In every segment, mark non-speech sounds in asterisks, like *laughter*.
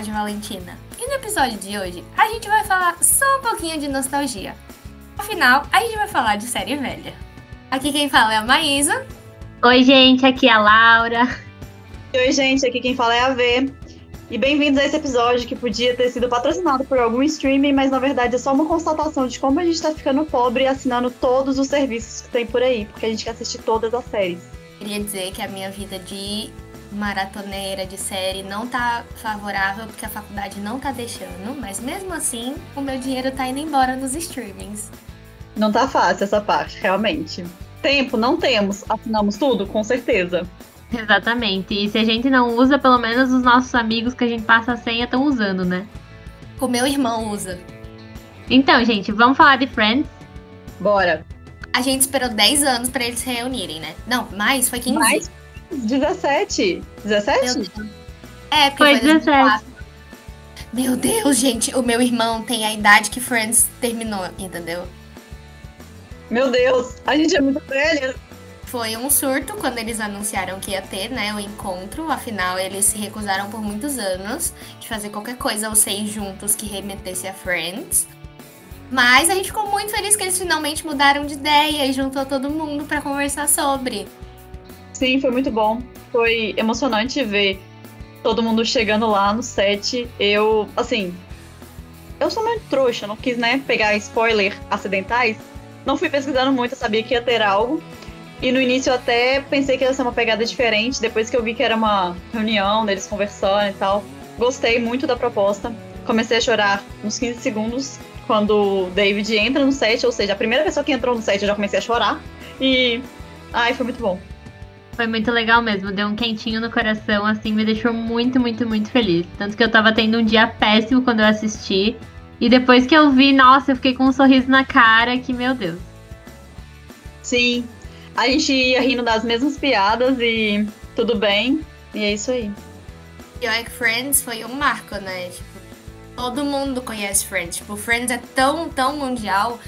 de Valentina. E no episódio de hoje, a gente vai falar só um pouquinho de nostalgia. Afinal, a gente vai falar de série velha. Aqui quem fala é a Maísa. Oi, gente, aqui é a Laura. Oi, gente, aqui quem fala é a V. E bem-vindos a esse episódio que podia ter sido patrocinado por algum streaming, mas na verdade é só uma constatação de como a gente tá ficando pobre assinando todos os serviços que tem por aí, porque a gente quer assistir todas as séries. Queria dizer que a minha vida de maratoneira de série não tá favorável porque a faculdade não tá deixando, mas mesmo assim o meu dinheiro tá indo embora nos streamings. Não tá fácil essa parte, realmente. Tempo não temos, assinamos tudo, com certeza. Exatamente. E se a gente não usa, pelo menos os nossos amigos que a gente passa a senha estão usando, né? O meu irmão usa. Então, gente, vamos falar de Friends. Bora. A gente esperou 10 anos pra eles se reunirem, né? Não, mais, foi 15. Mais 17. 17? Meu Deus. É, porque Foi foi 17. 2004. Meu Deus, gente, o meu irmão tem a idade que Friends terminou, entendeu? Meu Deus, a gente é muito velha. Foi um surto quando eles anunciaram que ia ter, né, o encontro. Afinal, eles se recusaram por muitos anos de fazer qualquer coisa, os seis juntos, que remetesse a Friends. Mas a gente ficou muito feliz que eles finalmente mudaram de ideia e juntou todo mundo pra conversar sobre. Sim, foi muito bom. Foi emocionante ver todo mundo chegando lá no set. Eu, assim, eu sou meio trouxa, não quis, né, pegar spoiler acidentais. Não fui pesquisando muito, eu sabia que ia ter algo. E no início eu até pensei que ia ser uma pegada diferente, depois que eu vi que era uma reunião deles conversando e tal. Gostei muito da proposta. Comecei a chorar uns 15 segundos quando o David entra no set, ou seja, a primeira pessoa que entrou no set eu já comecei a chorar. E. Ai, foi muito bom. Foi muito legal mesmo, deu um quentinho no coração, assim, me deixou muito, muito, muito feliz. Tanto que eu tava tendo um dia péssimo quando eu assisti. E depois que eu vi, nossa, eu fiquei com um sorriso na cara, que meu Deus. Sim, a gente ia rindo das mesmas piadas e tudo bem. E é isso aí. E olha que Friends foi um marco, né? Tipo, todo mundo conhece Friends. Tipo, Friends é tão, tão mundial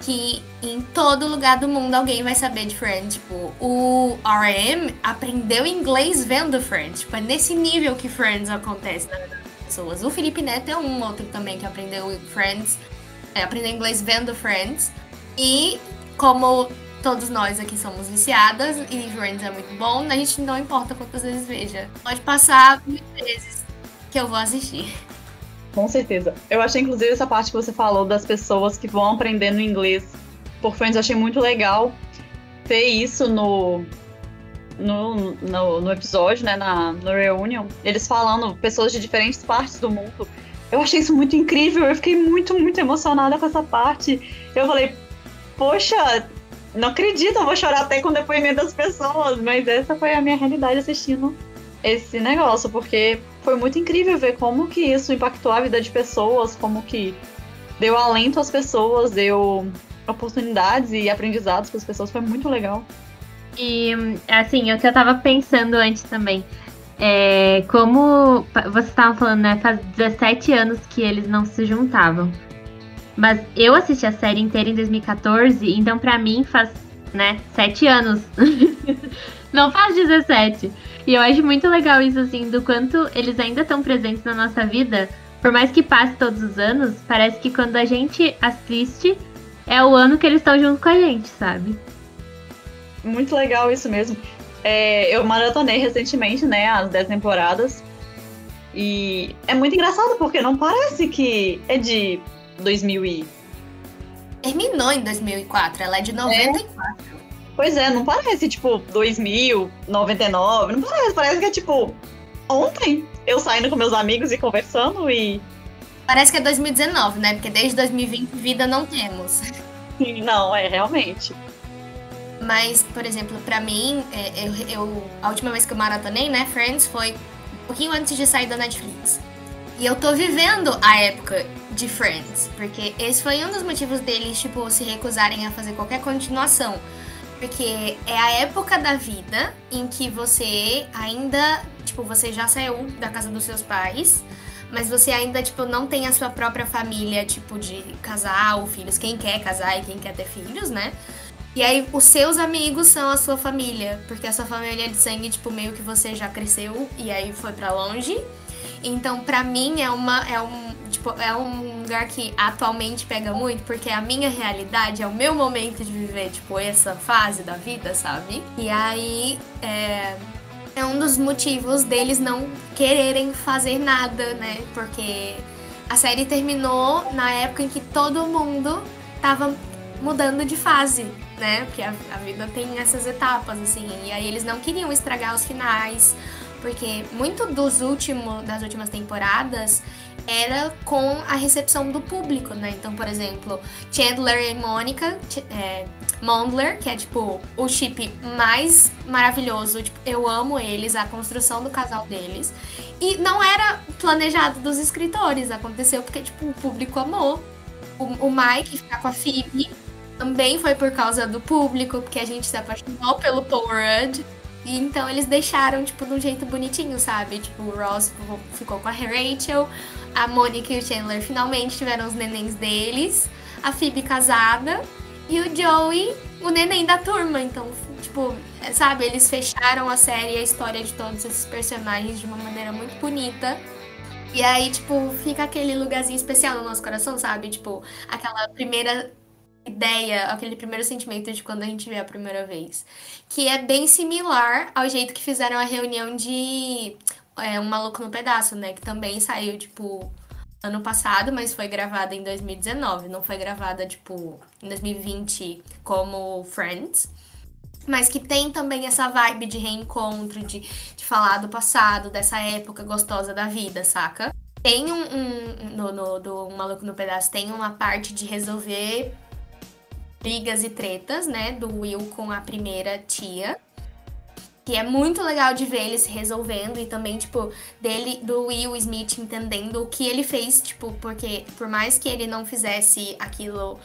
que em todo lugar do mundo alguém vai saber de Friends. Tipo, o RM aprendeu inglês vendo Friends. Tipo, é nesse nível que Friends acontece na vida das pessoas. O Felipe Neto é um outro também que aprendeu Friends, é, aprendeu inglês vendo Friends. E como todos nós aqui somos viciadas e Friends é muito bom, a gente não importa quantas vezes veja. Pode passar mil vezes que eu vou assistir. Com certeza. Eu achei, inclusive, essa parte que você falou das pessoas que vão aprendendo inglês por Friends, eu achei muito legal ter isso no, no, no, no episódio, né, na, no Reunion. Eles falando, pessoas de diferentes partes do mundo. Eu achei isso muito incrível, eu fiquei muito, muito emocionada com essa parte. Eu falei, poxa, não acredito, eu vou chorar até com o depoimento das pessoas, mas essa foi a minha realidade assistindo esse negócio, porque foi muito incrível ver como que isso impactou a vida de pessoas, como que deu alento às pessoas, deu oportunidades e aprendizados para as pessoas, foi muito legal. E, assim, o que eu tava pensando antes também. É, como vocês estavam falando, né? Faz 17 anos que eles não se juntavam. Mas eu assisti a série inteira em 2014, então pra mim faz, né, 7 anos. *laughs* não faz 17. E eu acho muito legal isso, assim, do quanto eles ainda estão presentes na nossa vida. Por mais que passe todos os anos, parece que quando a gente assiste, é o ano que eles estão junto com a gente, sabe? Muito legal isso mesmo. É, eu maratonei recentemente, né, as 10 temporadas. E é muito engraçado porque não parece que é de 2000 e... Terminou em 2004, ela é de 94. Pois é, não parece tipo 2000, 99, não parece, parece que é tipo ontem eu saindo com meus amigos e conversando e. Parece que é 2019, né? Porque desde 2020 vida não temos. Não, é realmente. Mas, por exemplo, pra mim, é, eu, eu- a última vez que eu maratonei, né, Friends, foi um pouquinho antes de sair da Netflix. E eu tô vivendo a época de Friends, porque esse foi um dos motivos deles, tipo, se recusarem a fazer qualquer continuação. Porque é a época da vida em que você ainda, tipo, você já saiu da casa dos seus pais, mas você ainda, tipo, não tem a sua própria família, tipo, de casar ou filhos. Quem quer casar e quem quer ter filhos, né? E aí, os seus amigos são a sua família, porque a sua família de sangue, tipo, meio que você já cresceu e aí foi pra longe. Então, pra mim, é uma. É um, tipo, é um lugar que atualmente pega muito, porque a minha realidade é o meu momento de viver, tipo, essa fase da vida, sabe? E aí. É, é um dos motivos deles não quererem fazer nada, né? Porque a série terminou na época em que todo mundo tava mudando de fase, né? Porque a, a vida tem essas etapas, assim. E aí eles não queriam estragar os finais, porque muito dos últimos, das últimas temporadas era com a recepção do público, né? Então, por exemplo, Chandler e Mônica, é, Mondler, que é tipo o chip mais maravilhoso, tipo, eu amo eles, a construção do casal deles. E não era planejado dos escritores, aconteceu porque tipo o público amou. O, o Mike ficar com a Phoebe também foi por causa do público, porque a gente se apaixonou pelo Paul Rudd. E então eles deixaram, tipo, de um jeito bonitinho, sabe? Tipo, o Ross ficou com a Rachel, a Monica e o Chandler finalmente tiveram os nenéns deles, a Phoebe casada e o Joey, o neném da turma. Então, tipo, sabe? Eles fecharam a série e a história de todos esses personagens de uma maneira muito bonita. E aí, tipo, fica aquele lugarzinho especial no nosso coração, sabe? Tipo, aquela primeira ideia, aquele primeiro sentimento de quando a gente vê a primeira vez. Que é bem similar ao jeito que fizeram a reunião de é, Um Maluco no Pedaço, né? Que também saiu, tipo, ano passado, mas foi gravada em 2019. Não foi gravada, tipo, em 2020 como Friends. Mas que tem também essa vibe de reencontro, de, de falar do passado, dessa época gostosa da vida, saca? Tem um, um no, no, do Maluco no Pedaço, tem uma parte de resolver brigas e tretas, né, do Will com a primeira tia. Que é muito legal de ver eles resolvendo e também, tipo, dele, do Will Smith entendendo o que ele fez, tipo, porque por mais que ele não fizesse aquilo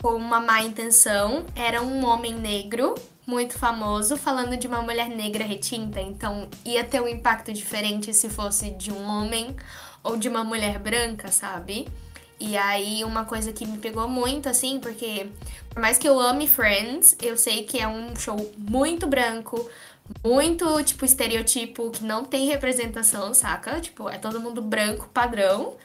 com uma má intenção, era um homem negro muito famoso falando de uma mulher negra retinta, então ia ter um impacto diferente se fosse de um homem ou de uma mulher branca, sabe? E aí, uma coisa que me pegou muito, assim, porque por mais que eu ame Friends, eu sei que é um show muito branco, muito, tipo, estereotipo, que não tem representação, saca? Tipo, é todo mundo branco, padrão.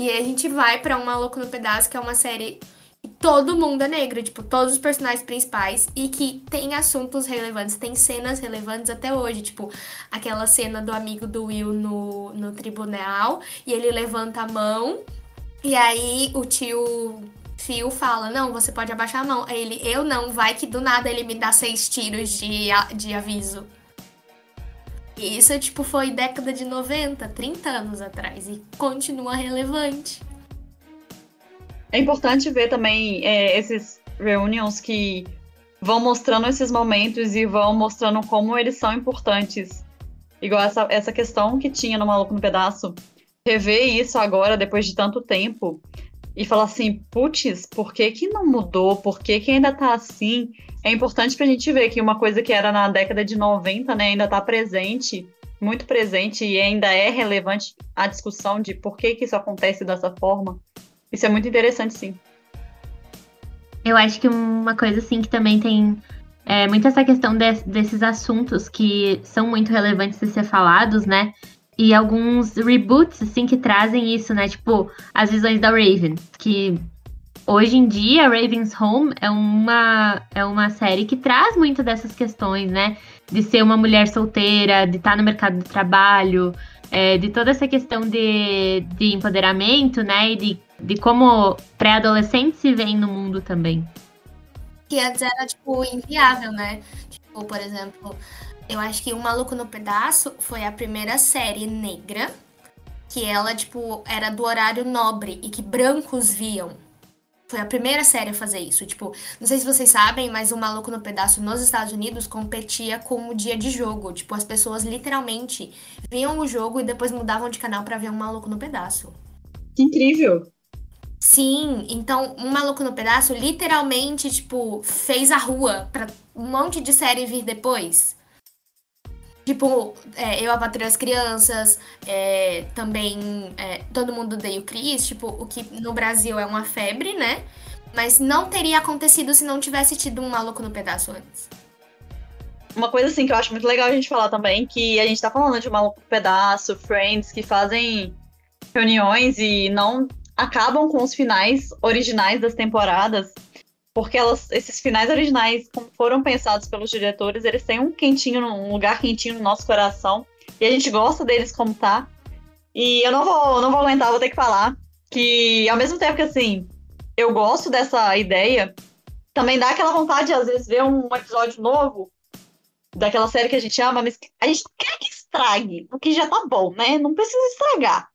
E aí a gente vai para Um Maluco no Pedaço, que é uma série que todo mundo é negro, tipo, todos os personagens principais, e que tem assuntos relevantes, tem cenas relevantes até hoje, tipo, aquela cena do amigo do Will no, no tribunal, e ele levanta a mão e aí o tio Phil fala: Não, você pode abaixar a mão. Aí ele: Eu não, vai que do nada ele me dá seis tiros de, de aviso. E isso, tipo, foi década de 90, 30 anos atrás. E continua relevante. É importante ver também é, esses reunions que vão mostrando esses momentos e vão mostrando como eles são importantes. Igual essa, essa questão que tinha no Maluco no Pedaço, rever isso agora, depois de tanto tempo, e falar assim, putz, por que que não mudou? Por que que ainda tá assim? É importante pra gente ver que uma coisa que era na década de 90, né, ainda tá presente, muito presente, e ainda é relevante a discussão de por que que isso acontece dessa forma. Isso é muito interessante, sim. Eu acho que uma coisa, assim, que também tem é, muito essa questão de, desses assuntos que são muito relevantes de ser falados, né? E alguns reboots, assim, que trazem isso, né? Tipo, as visões da Raven. Que hoje em dia, Raven's Home é uma, é uma série que traz muito dessas questões, né? De ser uma mulher solteira, de estar no mercado de trabalho, é, de toda essa questão de, de empoderamento, né? E de, de como pré-adolescentes se veem no mundo também. Que antes era, tipo, inviável, né? Tipo, por exemplo, eu acho que O Maluco no Pedaço foi a primeira série negra que ela, tipo, era do horário nobre e que brancos viam. Foi a primeira série a fazer isso. Tipo, não sei se vocês sabem, mas o Maluco no Pedaço nos Estados Unidos competia com o dia de jogo. Tipo, as pessoas literalmente viam o jogo e depois mudavam de canal para ver um Maluco no Pedaço. Que incrível! Sim, então um Maluco no Pedaço literalmente, tipo, fez a rua pra um monte de série vir depois. Tipo, é, eu apatrei as crianças, é, também é, todo mundo odeia o Chris, tipo, o que no Brasil é uma febre, né? Mas não teria acontecido se não tivesse tido um maluco no pedaço antes. uma coisa assim que eu acho muito legal a gente falar também, que a gente tá falando de um pedaço, Friends, que fazem reuniões e não acabam com os finais originais das temporadas, porque elas, esses finais originais, como foram pensados pelos diretores, eles têm um quentinho, um lugar quentinho no nosso coração, e a gente gosta deles como tá. E eu não vou, não vou aguentar, vou ter que falar que ao mesmo tempo que assim, eu gosto dessa ideia, também dá aquela vontade de às vezes ver um episódio novo daquela série que a gente ama, mas a gente quer que estrague, o que já tá bom, né? Não precisa estragar.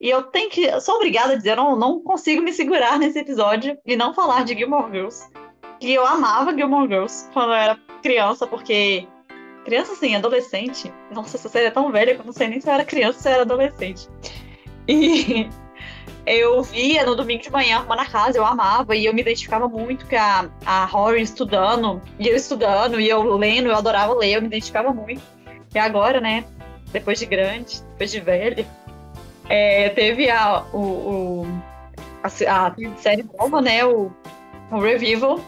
E eu tenho que. Eu sou obrigada a dizer, eu não, não consigo me segurar nesse episódio e não falar de Gilmore Girls. Que eu amava Gilmore Girls quando eu era criança, porque. Criança, assim, adolescente. Nossa, essa série é tão velha que eu não sei nem se eu era criança ou se eu era adolescente. E *laughs* eu via no domingo de manhã arrumando a casa, eu amava, e eu me identificava muito com a, a Rory estudando, e eu estudando, e eu lendo, eu adorava ler, eu me identificava muito. E agora, né, depois de grande, depois de velho, é, teve a, o, o a, a, série nova, né, o, o Revival,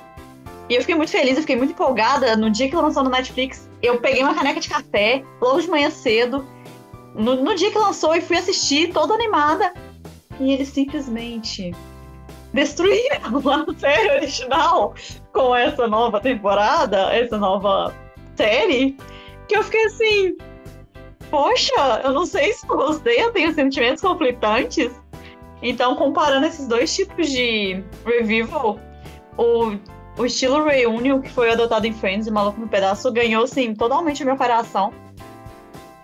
e eu fiquei muito feliz, eu fiquei muito empolgada. No dia que lançou no Netflix, eu peguei uma caneca de café, logo de manhã cedo, no, no dia que lançou, e fui assistir, toda animada. E eles simplesmente destruíram *laughs* a série original com essa nova temporada, essa nova série, que eu fiquei assim, poxa, eu não sei se gostei, eu tenho sentimentos conflitantes. Então, comparando esses dois tipos de revival, o, o estilo Reunion, que foi adotado em Friends e Maluco no Pedaço, ganhou, sim, totalmente o meu coração.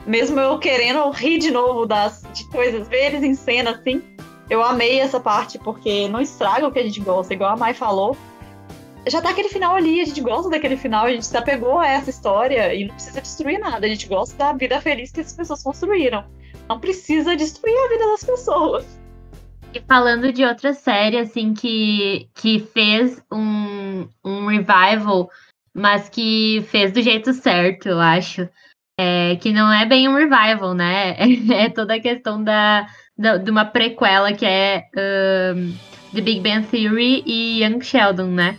Mesmo eu querendo rir de novo das, de coisas, ver eles em cena, assim, eu amei essa parte porque não estraga o que a gente gosta, igual a Mai falou. Já tá aquele final ali, a gente gosta daquele final, a gente se apegou a essa história e não precisa destruir nada. A gente gosta da vida feliz que as pessoas construíram. Não precisa destruir a vida das pessoas. E falando de outra série, assim, que, que fez um, um revival, mas que fez do jeito certo, eu acho. É, que não é bem um revival, né? *laughs* É toda a questão da, de uma prequela que é um, The Big Bang Theory e Young Sheldon, né?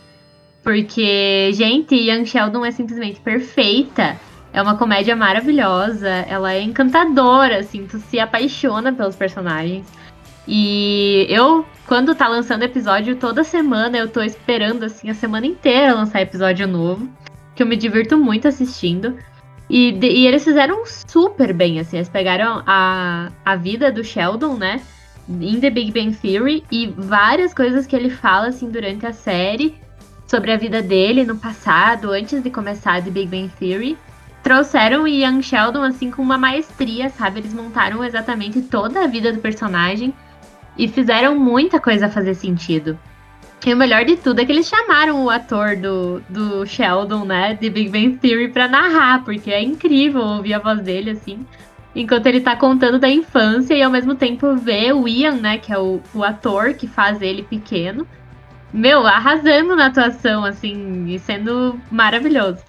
Porque, gente, Young Sheldon é simplesmente perfeita. É uma comédia maravilhosa, ela é encantadora, assim, tu se apaixona pelos personagens. E eu, quando tá lançando episódio, toda semana eu tô esperando, assim, a semana inteira lançar episódio novo. Que eu me divirto muito assistindo. E, de, e eles fizeram super bem, assim. Eles pegaram a, a vida do Sheldon, né? Em The Big Bang Theory e várias coisas que ele fala, assim, durante a série sobre a vida dele no passado, antes de começar The Big Bang Theory. Trouxeram o Young Sheldon, assim, com uma maestria, sabe? Eles montaram exatamente toda a vida do personagem e fizeram muita coisa fazer sentido. E o melhor de tudo é que eles chamaram o ator do, do Sheldon, né, de Big Bang Theory, pra narrar, porque é incrível ouvir a voz dele, assim, enquanto ele tá contando da infância e ao mesmo tempo ver o Ian, né, que é o, o ator que faz ele pequeno, meu, arrasando na atuação, assim, e sendo maravilhoso.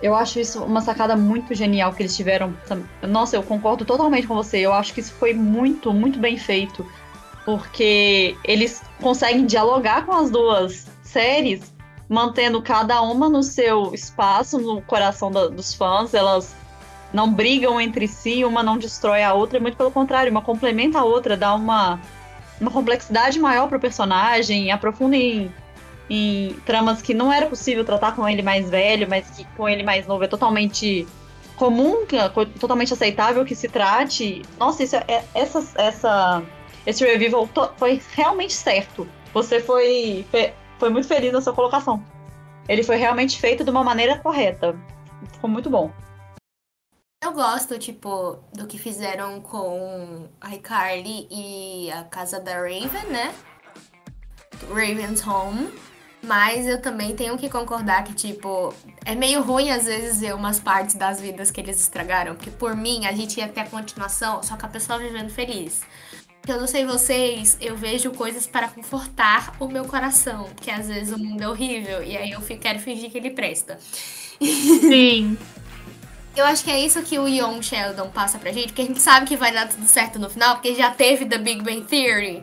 Eu acho isso uma sacada muito genial que eles tiveram. Nossa, eu concordo totalmente com você. Eu acho que isso foi muito, muito bem feito porque eles conseguem dialogar com as duas séries, mantendo cada uma no seu espaço, no coração da, dos fãs. Elas não brigam entre si, uma não destrói a outra, muito pelo contrário, uma complementa a outra, dá uma, uma complexidade maior para o personagem, aprofunda em, em tramas que não era possível tratar com ele mais velho, mas que com ele mais novo é totalmente comum, é totalmente aceitável que se trate. Nossa, isso é, é essa, essa esse revival foi realmente certo. Você foi, foi muito feliz na sua colocação. Ele foi realmente feito de uma maneira correta. Ficou muito bom. Eu gosto, tipo, do que fizeram com a iCarly e a casa da Raven, né? Raven's Home. Mas eu também tenho que concordar que, tipo, é meio ruim às vezes ver umas partes das vidas que eles estragaram. Porque por mim, a gente ia ter a continuação, só que a pessoa vivendo feliz. Eu não sei vocês, eu vejo coisas para confortar o meu coração, porque às vezes o mundo é horrível e aí eu quero fingir que ele presta. Sim. *laughs* eu acho que é isso que o Young Sheldon passa pra gente, porque a gente sabe que vai dar tudo certo no final, porque já teve The Big Bang Theory.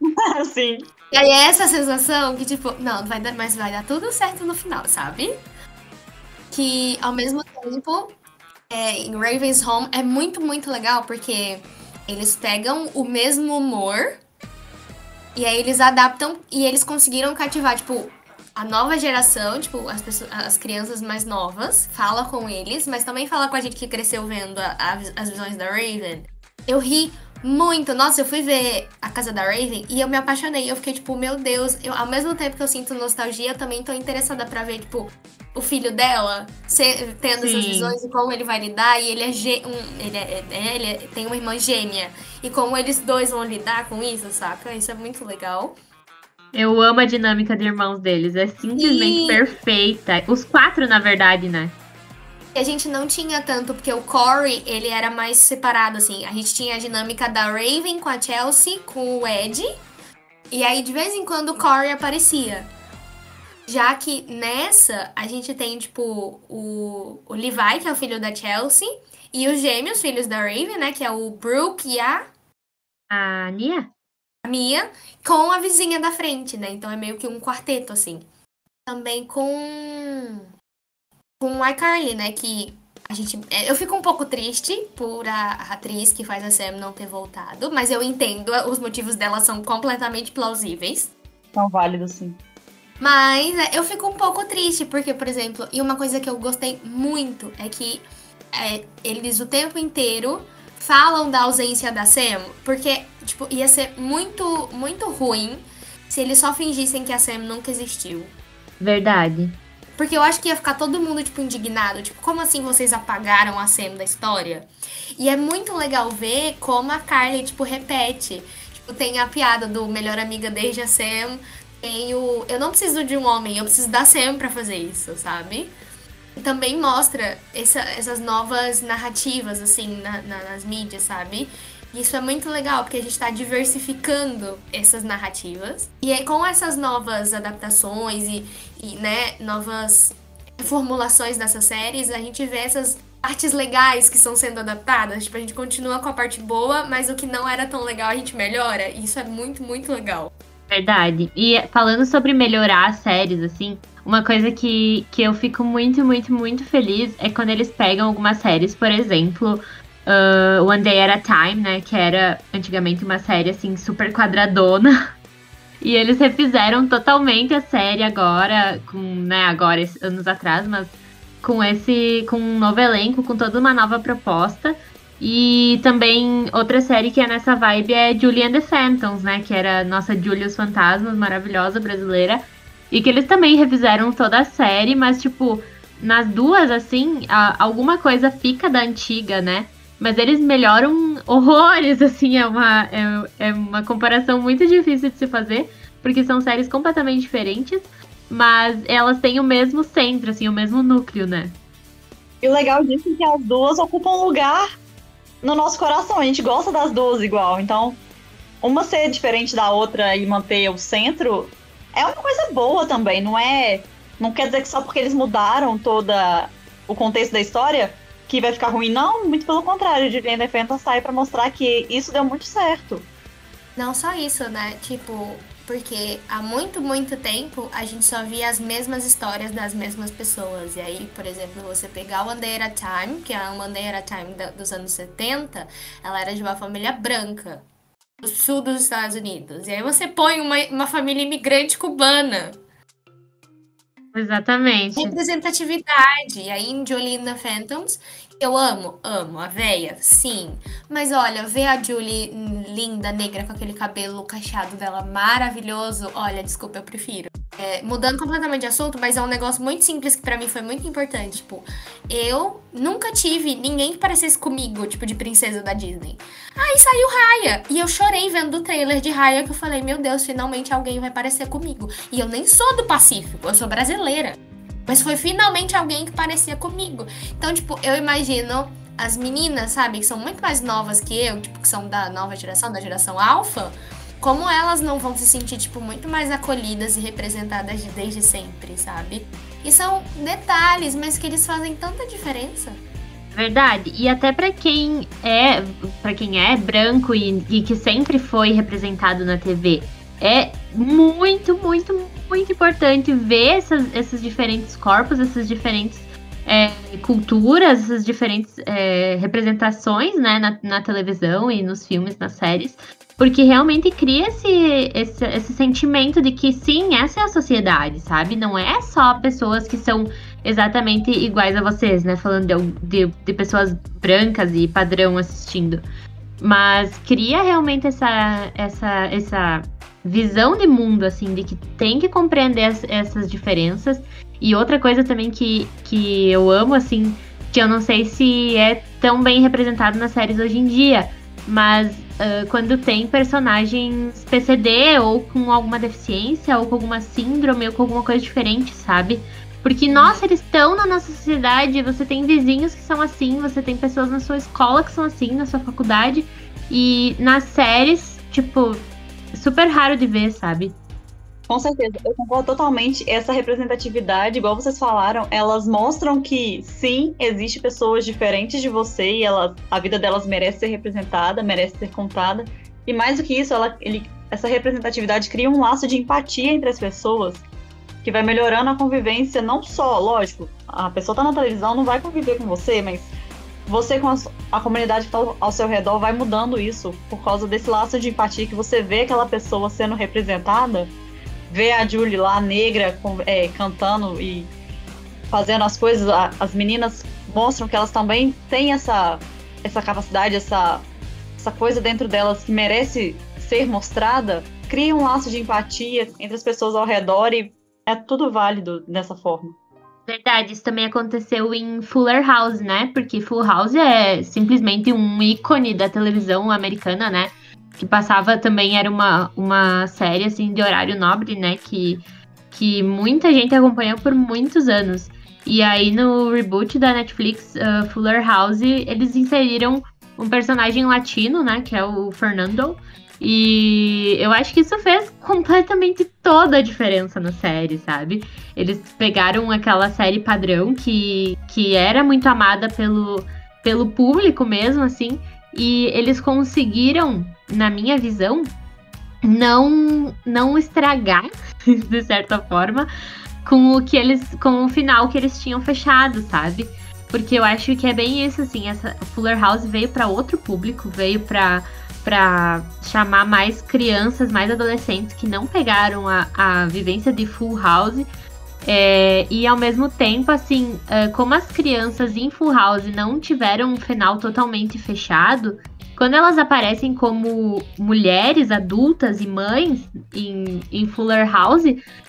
*laughs* Sim. E aí é essa sensação que, tipo, não, vai dar, mas vai dar tudo certo no final, sabe? que ao mesmo tempo, é, em Raven's Home é muito, muito legal, porque eles pegam o mesmo humor e aí eles adaptam e eles conseguiram cativar, tipo, a nova geração, tipo, as, pessoas, as crianças mais novas, fala com eles, mas também fala com a gente que cresceu vendo a, a, as visões da Raven. Eu ri muito. Nossa, eu fui ver a casa da Raven e eu me apaixonei. Eu fiquei tipo, meu Deus, eu, ao mesmo tempo que eu sinto nostalgia, eu também tô interessada pra ver, tipo, o filho dela se, tendo Sim. essas visões e como ele vai lidar. E ele é, um, ele, é, é, ele é, tem uma irmã gêmea. E como eles dois vão lidar com isso, saca? Isso é muito legal. Eu amo a dinâmica de irmãos deles. É simplesmente e... perfeita. Os quatro, na verdade, né? A gente não tinha tanto, porque o Corey, ele era mais separado, assim. A gente tinha a dinâmica da Raven com a Chelsea, com o Ed. E aí, de vez em quando, o Corey aparecia. Já que nessa, a gente tem, tipo, o, o Levi, que é o filho da Chelsea. E os gêmeos, filhos da Raven, né? Que é o Brooke e a... A Nia? A Mia, com a vizinha da frente, né? Então é meio que um quarteto, assim. Também com com a iCarly, né? Que a gente. É, eu fico um pouco triste por a atriz que faz a Sam não ter voltado, mas eu entendo, os motivos dela são completamente plausíveis. São válidos, sim. Mas é, eu fico um pouco triste, porque, por exemplo, e uma coisa que eu gostei muito é que é, eles o tempo inteiro falam da ausência da Sam, porque, tipo, ia ser muito, muito ruim se eles só fingissem que a Sam nunca existiu. Verdade. Porque eu acho que ia ficar todo mundo, tipo, indignado. Tipo, como assim vocês apagaram a Sam da história? E é muito legal ver como a Carly, tipo, repete. Tipo, tem a piada do melhor amiga desde a Sam. Tem o. Eu não preciso de um homem, eu preciso da Sam pra fazer isso, sabe? E também mostra essa, essas novas narrativas, assim, na, na, nas mídias, sabe? Isso é muito legal, porque a gente está diversificando essas narrativas. E aí, com essas novas adaptações e, e né, novas formulações dessas séries, a gente vê essas partes legais que estão sendo adaptadas. Tipo, a gente continua com a parte boa, mas o que não era tão legal a gente melhora. E isso é muito, muito legal. Verdade. E falando sobre melhorar as séries, assim, uma coisa que, que eu fico muito, muito, muito feliz é quando eles pegam algumas séries, por exemplo, uh, One Day at a Time, né? Que era antigamente uma série assim super quadradona. *laughs* E eles refizeram totalmente a série agora, com, né, agora, anos atrás, mas com esse. com um novo elenco, com toda uma nova proposta. E também outra série que é nessa vibe é Julie and the Phantoms, né? Que era nossa Julie os Fantasmas, maravilhosa brasileira. E que eles também refizeram toda a série, mas, tipo, nas duas, assim, a, alguma coisa fica da antiga, né? Mas eles melhoram horrores, *laughs* assim, é uma, é, é uma comparação muito difícil de se fazer, porque são séries completamente diferentes, mas elas têm o mesmo centro, assim, o mesmo núcleo, né? E o legal disso é que as duas ocupam lugar no nosso coração, a gente gosta das duas igual, então uma ser diferente da outra e manter o centro é uma coisa boa também, não é. Não quer dizer que só porque eles mudaram toda o contexto da história que vai ficar ruim, não, muito pelo contrário, de Juliana Fenton sai para mostrar que isso deu muito certo. Não só isso, né? Tipo, porque há muito, muito tempo a gente só via as mesmas histórias das mesmas pessoas. E aí, por exemplo, você pegar One Day at a Time, que é a One Day at a Time dos anos 70, ela era de uma família branca, do sul dos Estados Unidos. E aí você põe uma, uma família imigrante cubana. Exatamente. Representatividade. E aí em Phantoms, eu amo, amo a véia, sim. Mas olha, ver a Julie linda, negra, com aquele cabelo cacheado dela maravilhoso, olha, desculpa, eu prefiro. É, mudando completamente de assunto, mas é um negócio muito simples que para mim foi muito importante. Tipo, eu nunca tive ninguém que parecesse comigo, tipo, de princesa da Disney. Aí saiu Raya. E eu chorei vendo o trailer de Raya que eu falei, meu Deus, finalmente alguém vai parecer comigo. E eu nem sou do Pacífico, eu sou brasileira. Mas foi finalmente alguém que parecia comigo. Então, tipo, eu imagino as meninas, sabe, que são muito mais novas que eu, tipo, que são da nova geração, da geração alfa, como elas não vão se sentir, tipo, muito mais acolhidas e representadas desde sempre, sabe? E são detalhes, mas que eles fazem tanta diferença. Verdade. E até para quem é, para quem é branco e, e que sempre foi representado na TV, é muito, muito, muito importante ver essas, esses diferentes corpos, essas diferentes é, culturas, essas diferentes é, representações né, na, na, televisão e nos filmes, nas séries, porque realmente cria esse, esse, esse, sentimento de que sim, essa é a sociedade, sabe? Não é só pessoas que são exatamente iguais a vocês, né? Falando de, de, de pessoas brancas e padrão assistindo. Mas cria realmente essa, essa, essa visão de mundo, assim, de que tem que compreender as, essas diferenças. E outra coisa também que, que eu amo, assim, que eu não sei se é tão bem representado nas séries hoje em dia, mas uh, quando tem personagens PCD ou com alguma deficiência ou com alguma síndrome ou com alguma coisa diferente, sabe? Porque, nossa, eles estão na nossa sociedade, você tem vizinhos que são assim, você tem pessoas na sua escola que são assim, na sua faculdade. E nas séries, tipo, super raro de ver, sabe? Com certeza, eu concordo totalmente. Essa representatividade, igual vocês falaram, elas mostram que sim, existe pessoas diferentes de você e elas, a vida delas merece ser representada, merece ser contada. E mais do que isso, ela, ele, essa representatividade cria um laço de empatia entre as pessoas que vai melhorando a convivência, não só, lógico, a pessoa tá na televisão, não vai conviver com você, mas você com a, a comunidade que está ao seu redor vai mudando isso por causa desse laço de empatia que você vê aquela pessoa sendo representada, vê a Julie lá negra com, é, cantando e fazendo as coisas, a, as meninas mostram que elas também têm essa essa capacidade, essa essa coisa dentro delas que merece ser mostrada, cria um laço de empatia entre as pessoas ao redor e é tudo válido dessa forma. Verdade, isso também aconteceu em Fuller House, né? Porque Full House é simplesmente um ícone da televisão americana, né? Que passava também, era uma, uma série, assim, de horário nobre, né? Que, que muita gente acompanhou por muitos anos. E aí, no reboot da Netflix, uh, Fuller House, eles inseriram um personagem latino, né? Que é o Fernando. E eu acho que isso fez completamente toda a diferença na série, sabe? Eles pegaram aquela série padrão que, que era muito amada pelo, pelo público mesmo, assim, e eles conseguiram, na minha visão, não não estragar, *laughs* de certa forma, com o que eles. com o final que eles tinham fechado, sabe? Porque eu acho que é bem isso, assim, essa Fuller House veio para outro público, veio para para chamar mais crianças, mais adolescentes que não pegaram a, a vivência de Full House. É, e ao mesmo tempo, assim, é, como as crianças em Full House não tiveram um final totalmente fechado, quando elas aparecem como mulheres adultas e mães em, em Fuller House,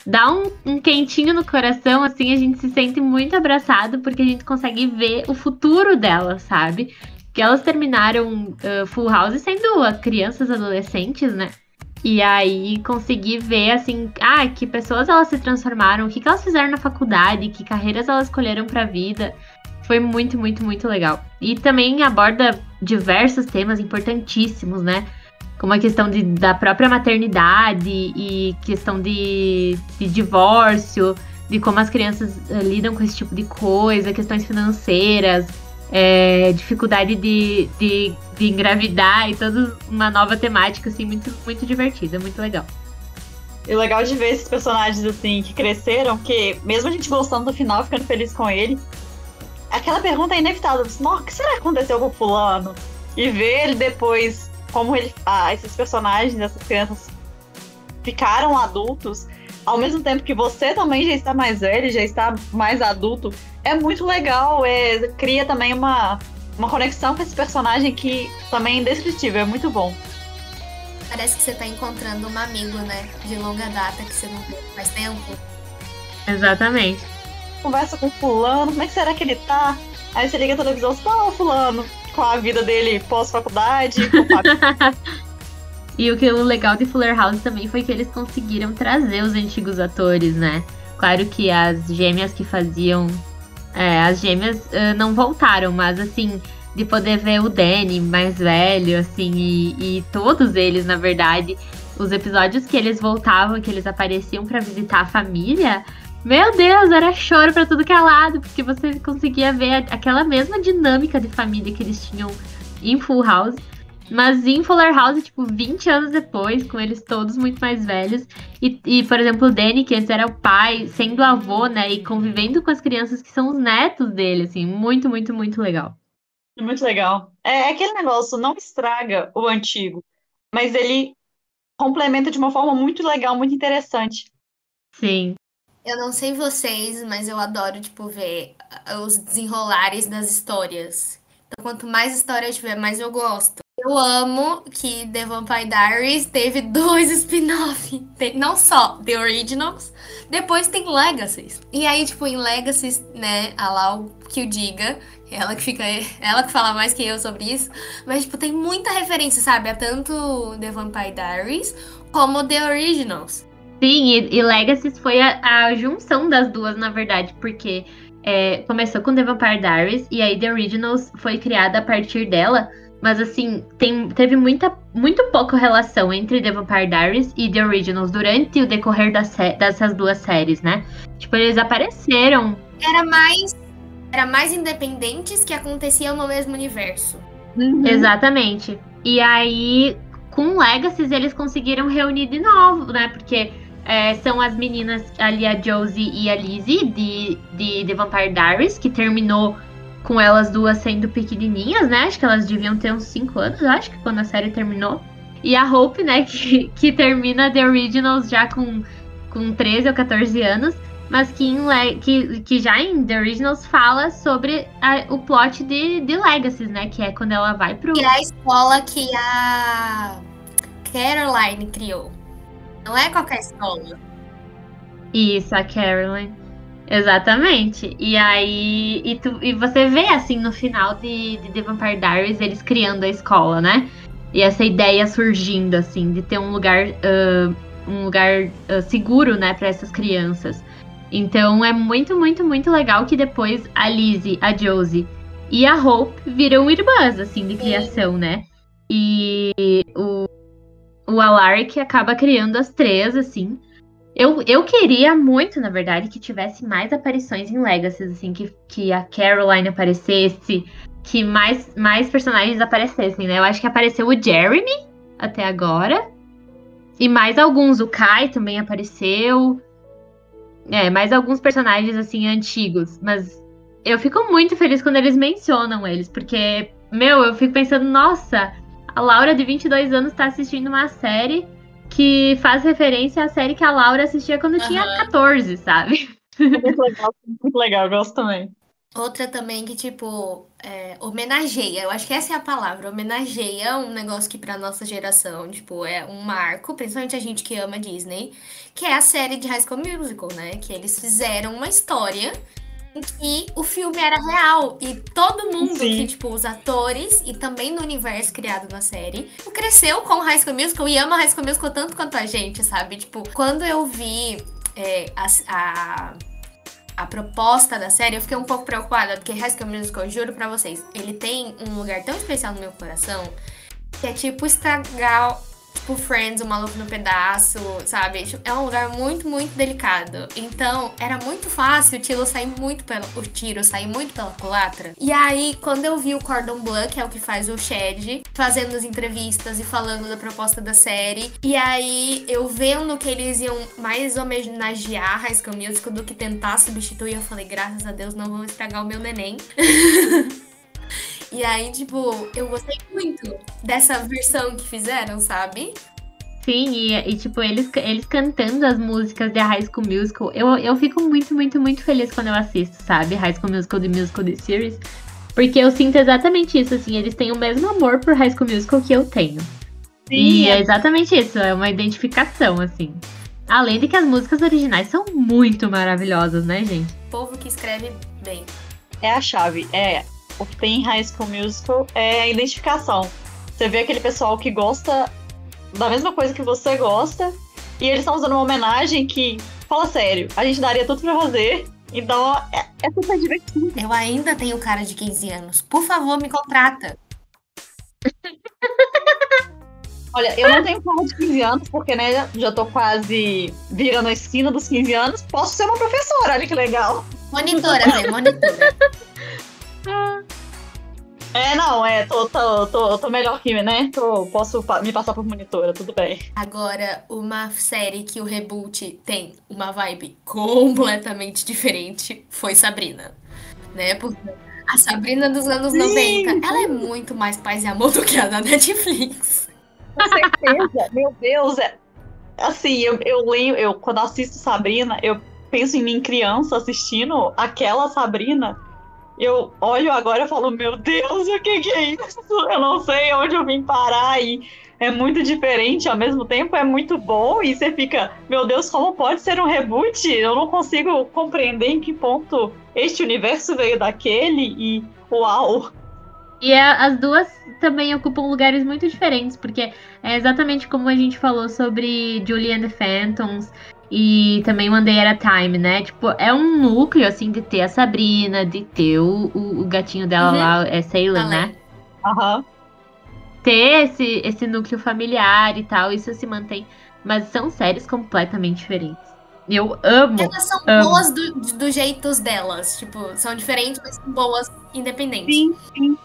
dá um, um, quentinho no coração, assim, a gente se sente muito abraçado porque a gente consegue ver o futuro delas, sabe? Que elas terminaram uh, Full House sendo crianças, adolescentes, né? E aí consegui ver, assim, ah, que pessoas elas se transformaram, o que, que elas fizeram na faculdade, que carreiras elas escolheram pra vida. Foi muito, muito, muito legal. E também aborda diversos temas importantíssimos, né? Como a questão de, da própria maternidade e questão de, de divórcio, de como as crianças uh, lidam com esse tipo de coisa, questões financeiras, é, dificuldade de, de, de, engravidar e toda uma nova temática, assim, muito, muito divertida, muito legal. E legal de ver esses personagens, assim, que cresceram, que mesmo a gente gostando do final, ficando feliz com ele, aquela pergunta é inevitável, assim, o que será que aconteceu com o fulano? E ver ele depois, como ele, ah, esses personagens, essas crianças ficaram adultos, ao mesmo tempo que você também já está mais velho, já está mais adulto, é muito legal. É, cria também uma, uma conexão com esse personagem que também é indescritível, é muito bom. Parece que você está encontrando um amigo, né? De longa data que você não vê faz tempo. Exatamente. Conversa com fulano, como é que será que ele tá? Aí você liga a televisão, você tá, fulano, com a vida dele pós-faculdade, com o *laughs* E o que o legal de Fuller House também foi que eles conseguiram trazer os antigos atores, né? Claro que as gêmeas que faziam. É, as gêmeas uh, não voltaram, mas assim, de poder ver o Danny mais velho, assim, e, e todos eles, na verdade, os episódios que eles voltavam, que eles apareciam para visitar a família, meu Deus, era choro para tudo que é lado, porque você conseguia ver aquela mesma dinâmica de família que eles tinham em Full House. Mas em Fuller House, tipo, 20 anos depois, com eles todos muito mais velhos. E, e, por exemplo, o Danny, que antes era o pai, sendo avô, né? E convivendo com as crianças que são os netos dele, assim. Muito, muito, muito legal. Muito legal. É, é aquele negócio, não estraga o antigo, mas ele complementa de uma forma muito legal, muito interessante. Sim. Eu não sei vocês, mas eu adoro, tipo, ver os desenrolares das histórias. Então, quanto mais história eu tiver, mais eu gosto. Eu amo que The Vampire Diaries teve *laughs* dois spin-off. Não só The Originals, depois tem Legacies. E aí, tipo, em Legacies, né, a Lau que o diga, ela que fica. *laughs* Ela que fala mais que eu sobre isso. Mas, tipo, tem muita referência, sabe? A tanto The Vampire Diaries como The Originals. Sim, e, e Legacies foi a, a, junção das duas, na verdade, porque é, começou com The Vampire Diaries e aí The Originals foi criada a partir dela. Mas assim, tem, teve muita, muito pouca relação entre The Vampire Diaries e The Originals durante o decorrer das, dessas duas séries, né? Tipo, eles apareceram. Era mais. Era mais independentes que aconteciam no mesmo universo. Uhum. Exatamente. E aí, com Legacies, eles conseguiram reunir de novo, né? Porque é, são as meninas ali, a Josie e a Lizzie, de, de The Vampire Diaries, que terminou com elas duas sendo pequenininhas, né? Acho que elas deviam ter uns 5 anos, acho que quando a série terminou. E a Hope, né, *laughs* que, que termina The Originals já com, com 13 ou 14 anos, mas que, em, que, que já em The Originals fala sobre a, o plot de, de Legacies, né? Que é quando ela vai pro. Que é a escola que a Caroline criou. Não é qualquer escola. Isso, a Caroline. Exatamente. E aí. E, tu, e você vê, assim, no final de, de The Vampire Diaries, eles criando a escola, né? E essa ideia surgindo, assim, de ter um lugar. Uh, um lugar uh, seguro, né, para essas crianças. Então é muito, muito, muito legal que depois a Lizzie, a Josie e a Hope viram irmãs, assim, de criação, Sim. né? E o, o Alaric acaba criando as três, assim. Eu, eu queria muito, na verdade, que tivesse mais aparições em Legacies, assim, que, que a Caroline aparecesse, que mais, mais personagens aparecessem, né? Eu acho que apareceu o Jeremy até agora. E mais alguns, o Kai também apareceu. É, mais alguns personagens, assim, antigos. Mas eu fico muito feliz quando eles mencionam eles, porque, meu, eu fico pensando, nossa, a Laura de 22 anos tá assistindo uma série que faz referência à série que a Laura assistia quando uhum. tinha 14, sabe? Muito legal, muito legal, eu gosto também. Outra também que, tipo, é, homenageia, eu acho que essa é a palavra, homenageia um negócio que pra nossa geração, tipo, é um marco, principalmente a gente que ama Disney, que é a série de High School Musical, né? Que eles fizeram uma história que o filme era real. E todo mundo Sim. que, tipo, os atores e também no universo criado na série, cresceu com High School Musical e ama High School Musical tanto quanto a gente, sabe? Tipo, quando eu vi é, a, a, a, proposta da série, eu fiquei um pouco preocupada, porque High School Musical, juro pra vocês, ele tem um lugar tão especial no meu coração que é tipo estragar tipo Friends, o Maluco no Pedaço, sabe? É um lugar muito, muito delicado. Então, era muito fácil o tiro sair muito pelo, o tiro sair muito pela culatra. E aí, quando eu vi o Cordon Bleu, que é o que faz o Shed, fazendo as entrevistas e falando da proposta da série, e aí eu vendo que eles iam mais homenagear High School Musical do que tentar substituir, eu falei, graças a Deus, não vão estragar o meu neném. *laughs* E aí, tipo, eu gostei muito dessa versão que fizeram, sabe? Sim, e, e, tipo, eles, eles cantando as músicas de High School Musical, eu, eu fico muito, muito, muito feliz quando eu assisto, sabe? High School Musical de Musical de Series. Porque eu sinto exatamente isso, assim, eles têm o mesmo amor por High School Musical que eu tenho. Sim, e é exatamente isso, é uma identificação, assim. Além de que as músicas originais são muito maravilhosas, né, gente? O povo que escreve bem. É a chave, é o que tem em High School Musical é a identificação. Você vê aquele pessoal que gosta da mesma coisa que você gosta, e eles estão usando uma homenagem que, fala sério, a gente daria tudo pra fazer. Então, é, é super divertido. Eu ainda tenho cara de 15 anos. Por favor, me contrata. *laughs* Olha, eu não tenho cara de 15 anos, porque, né, já tô quase virando a esquina dos 15 anos. Posso ser uma professora, olha que legal. Monitora, Zé, monitora. *laughs* É, não, é, tô, tô, tô, tô melhor que, né? Tô, posso pa- me passar por monitora, tudo bem. Agora, uma série que o reboot tem uma vibe completamente diferente foi Sabrina. Né? Porque a Sabrina dos anos Sim. 90, ela é muito mais paz e amor do que a da Netflix. Com certeza, meu Deus, é. Assim, eu, eu leio, eu, quando assisto Sabrina, eu penso em mim criança assistindo aquela Sabrina. Eu olho agora e falo, meu Deus, o que, que é isso? Eu não sei onde eu vim parar e é muito diferente, ao mesmo tempo é muito bom, e você fica, meu Deus, como pode ser um reboot? Eu não consigo compreender em que ponto este universo veio daquele e uau! E a- as duas também ocupam lugares muito diferentes, porque é exatamente como a gente falou sobre Julie and the Phantoms e também One Day at a Time, né? Tipo, é um núcleo, assim, de ter a Sabrina, de ter o, o, o gatinho dela Uhum. lá, é Sailor, né? Aham. Ter esse, esse núcleo familiar e tal, isso se mantém. Mas são séries completamente diferentes. Eu amo. Elas são Amo. boas do, do jeitos delas. Tipo, são diferentes, mas são boas independentes. Sim, sim.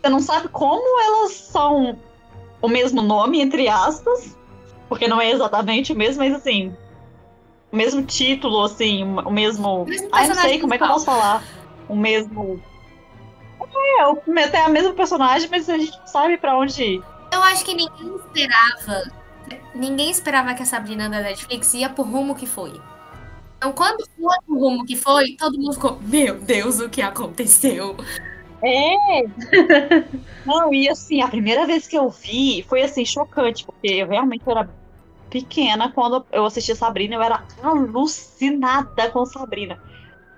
Você não sabe como elas são o mesmo nome, entre aspas, porque não é exatamente o mesmo, mas assim, o mesmo título, assim, o mesmo. O mesmo Ai, não sei como é que eu posso falar. O mesmo. É, até a mesma personagem, mas a gente não sabe pra onde ir. Eu acho que ninguém esperava. Ninguém esperava que a Sabrina da Netflix ia pro rumo que foi. Então, quando foi pro rumo que foi, todo mundo ficou, meu Deus, o que aconteceu? É! *laughs* Não, e assim, a primeira vez que eu vi foi assim, chocante, porque eu realmente era pequena quando eu assisti Sabrina, eu era alucinada com Sabrina.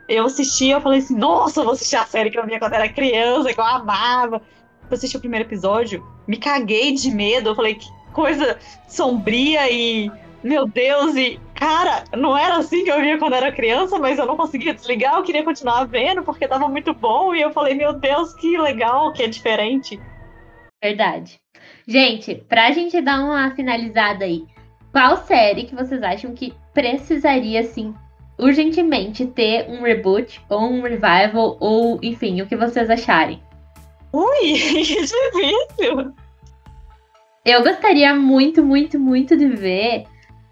Eu assisti, eu falei assim, nossa, eu vou assistir a série que eu via quando era criança, que eu amava. Eu assisti o primeiro episódio, me caguei de medo, eu falei, que coisa sombria e. Meu Deus, e cara, não era assim que eu via quando era criança, mas eu não conseguia desligar, eu queria continuar vendo porque tava muito bom. E eu falei, meu Deus, que legal, que é diferente. Verdade. Gente, pra gente dar uma finalizada aí, qual série que vocês acham que precisaria, assim, urgentemente ter um reboot ou um revival ou, enfim, o que vocês acharem? Ui, *laughs* que difícil. Eu gostaria muito, muito, muito de ver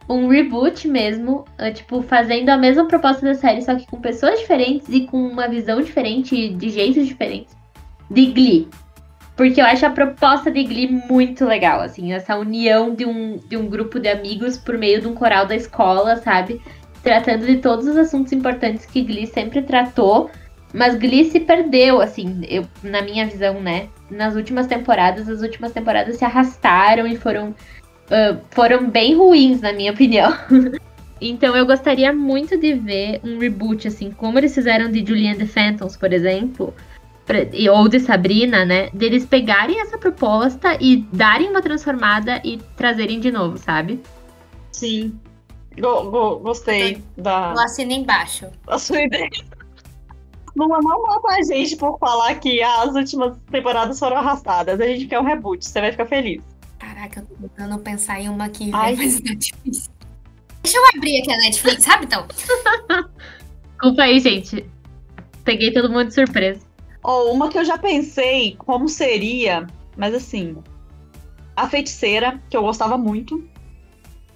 um reboot mesmo, eh, tipo, fazendo a mesma proposta da série, só que com pessoas diferentes e com uma visão diferente, de jeitos diferentes, de Glee. Porque eu acho a proposta de Glee muito legal, assim, essa união de um, de um grupo de amigos por meio de um coral da escola, sabe? Tratando de todos os assuntos importantes que Glee sempre tratou, mas Glee se perdeu, assim, eu, na minha visão, né? Nas últimas temporadas, as últimas temporadas se arrastaram e foram, ah, foram bem ruins, na minha opinião. *laughs* então eu gostaria muito de ver um reboot, assim, como eles fizeram de Julian the Phantoms, por exemplo, ou de Sabrina, né? Deles pegarem essa proposta e darem uma transformada e trazerem de novo, sabe? Sim. Go- go- gostei da, Eu assino embaixo. da sua ideia. Não, não mata a gente por falar que as últimas temporadas foram arrastadas. A gente quer um reboot, você vai ficar feliz. Caraca, eu tô tentando pensar em uma aqui, Ai. mas é difícil. Deixa eu abrir aqui a Netflix, sabe, então? *laughs* Desculpa aí, gente. Peguei todo mundo de surpresa. Ou uma que eu já pensei como seria, mas assim, a feiticeira, que eu gostava muito.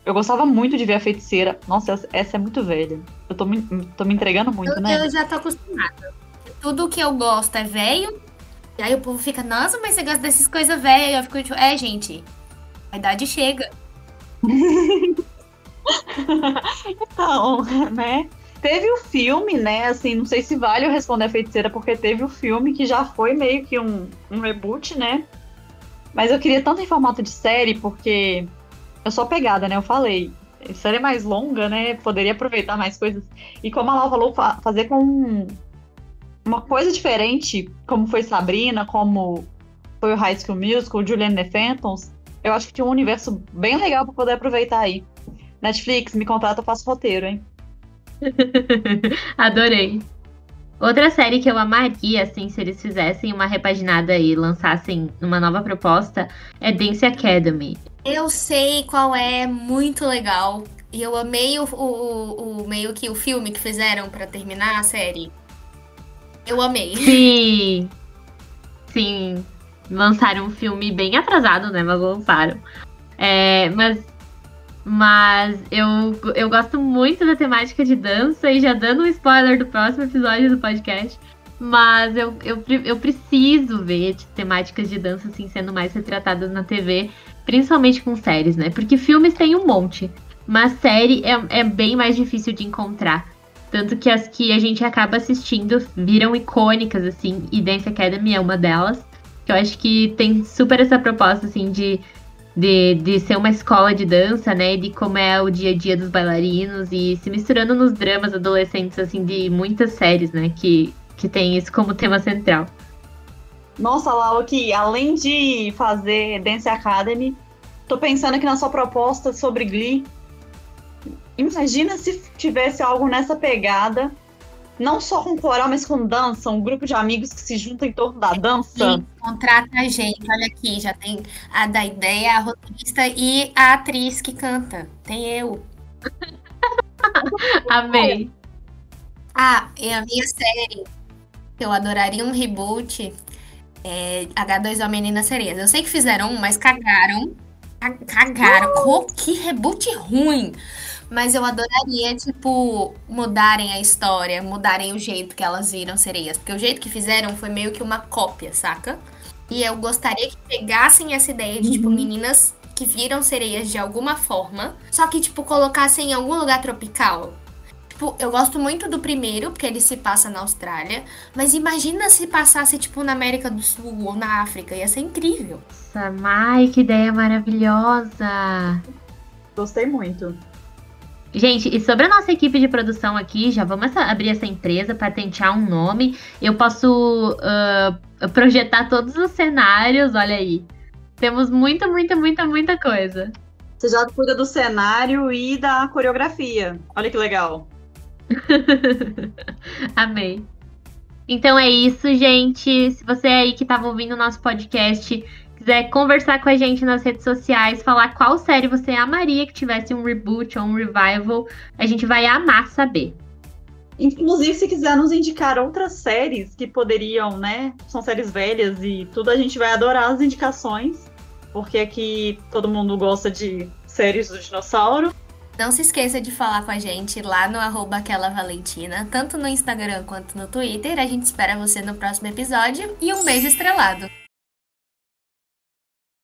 Eu gostava muito de ver a feiticeira. Nossa, essa- é muito velha. Eu tô me, tô me entregando muito, Eu, né? eu já tô acostumada. Tudo que eu gosto é velho. E aí o povo fica, nossa, mas você gosta dessas coisas velhas. E eu fico tipo, é, gente, a idade chega. *laughs* Então, *laughs* né? Teve o filme, né? Assim, não sei se vale eu responder a feiticeira, porque teve o filme que já foi meio que um, um reboot, né? Mas eu queria tanto em formato de série, porque eu sou pegada, né? Eu falei. Série mais longa, né? Poderia aproveitar mais coisas. E como a Lau falou, fa- fazer com um- uma coisa diferente, como foi Sabrina, como foi o High School Musical, Julian and the Phantoms, eu acho que tinha um universo bem legal pra poder aproveitar aí. Netflix, me contrata, eu faço roteiro, hein? *laughs* Adorei. Outra série que eu amaria, assim, se eles fizessem uma repaginada e lançassem uma nova proposta, é Dance Academy. Eu sei qual é, muito legal. E eu amei o, o, o- meio que o filme que fizeram pra terminar a série. Eu amei. Sim! Sim, lançaram um filme bem atrasado, né? Mas lançaram. É, mas mas eu, eu gosto muito da temática de dança e já dando um spoiler do próximo episódio do podcast. Mas eu, eu, eu preciso ver temáticas de dança assim sendo mais retratadas na TV, principalmente com séries, né? Porque filmes tem um monte, mas série é, é bem mais difícil de encontrar. Tanto que as que a gente acaba assistindo viram icônicas, assim, e Dance Academy é uma delas. Que eu acho que tem super essa proposta, assim, de de, de ser uma escola de dança, né? De como é o dia a dia dos bailarinos e se misturando nos dramas adolescentes, assim, de muitas séries, né? Que, que tem isso como tema central. Nossa, Lau, que além de fazer Dance Academy, tô pensando aqui na sua proposta sobre Glee. Imagina se tivesse algo nessa pegada não só com coral, mas com dança, um grupo de amigos que se juntam em torno da dança. Sim, contrata a gente, olha aqui, já tem a da ideia, a roteirista e a atriz que canta. Tem eu. *laughs* Amei. Ah, e a minha série, eu adoraria um reboot, é H2O Meninas Sereias. Eu sei que fizeram um, mas cagaram. Cagaram. Uh! Que reboot ruim. Mas eu adoraria, tipo, mudarem a história, mudarem o jeito que elas viram sereias. Porque o jeito que fizeram foi meio que uma cópia, saca? E eu gostaria que pegassem essa ideia de, tipo, uhum. meninas que viram sereias de alguma forma, só que, tipo, colocassem em algum lugar tropical. Tipo, eu gosto muito do primeiro, porque ele se passa na Austrália. Mas imagina se passasse, tipo, na América do Sul ou na África. Ia ser incrível. Nossa, Mai, que ideia maravilhosa! Gostei muito. Gente, e sobre a nossa equipe de produção aqui, já vamos abrir essa empresa, patentear um nome. Eu posso uh, projetar todos os cenários, olha aí. Temos muita, muita, muita, muita coisa. Você já cuida do cenário e da coreografia. Olha que legal. *laughs* Amei. Então é isso, gente. Se você é aí que estava ouvindo o nosso podcast quiser conversar com a gente nas redes sociais, falar qual série você amaria que tivesse um reboot ou um revival, a gente vai amar saber. Inclusive, se quiser nos indicar outras séries que poderiam, né? São séries velhas e tudo, a gente vai adorar as indicações, porque aqui todo mundo gosta de séries do dinossauro. Não se esqueça de falar com a gente lá no arroba aquela Valentina, tanto no Instagram quanto no Twitter. A gente espera você no próximo episódio e um beijo estrelado.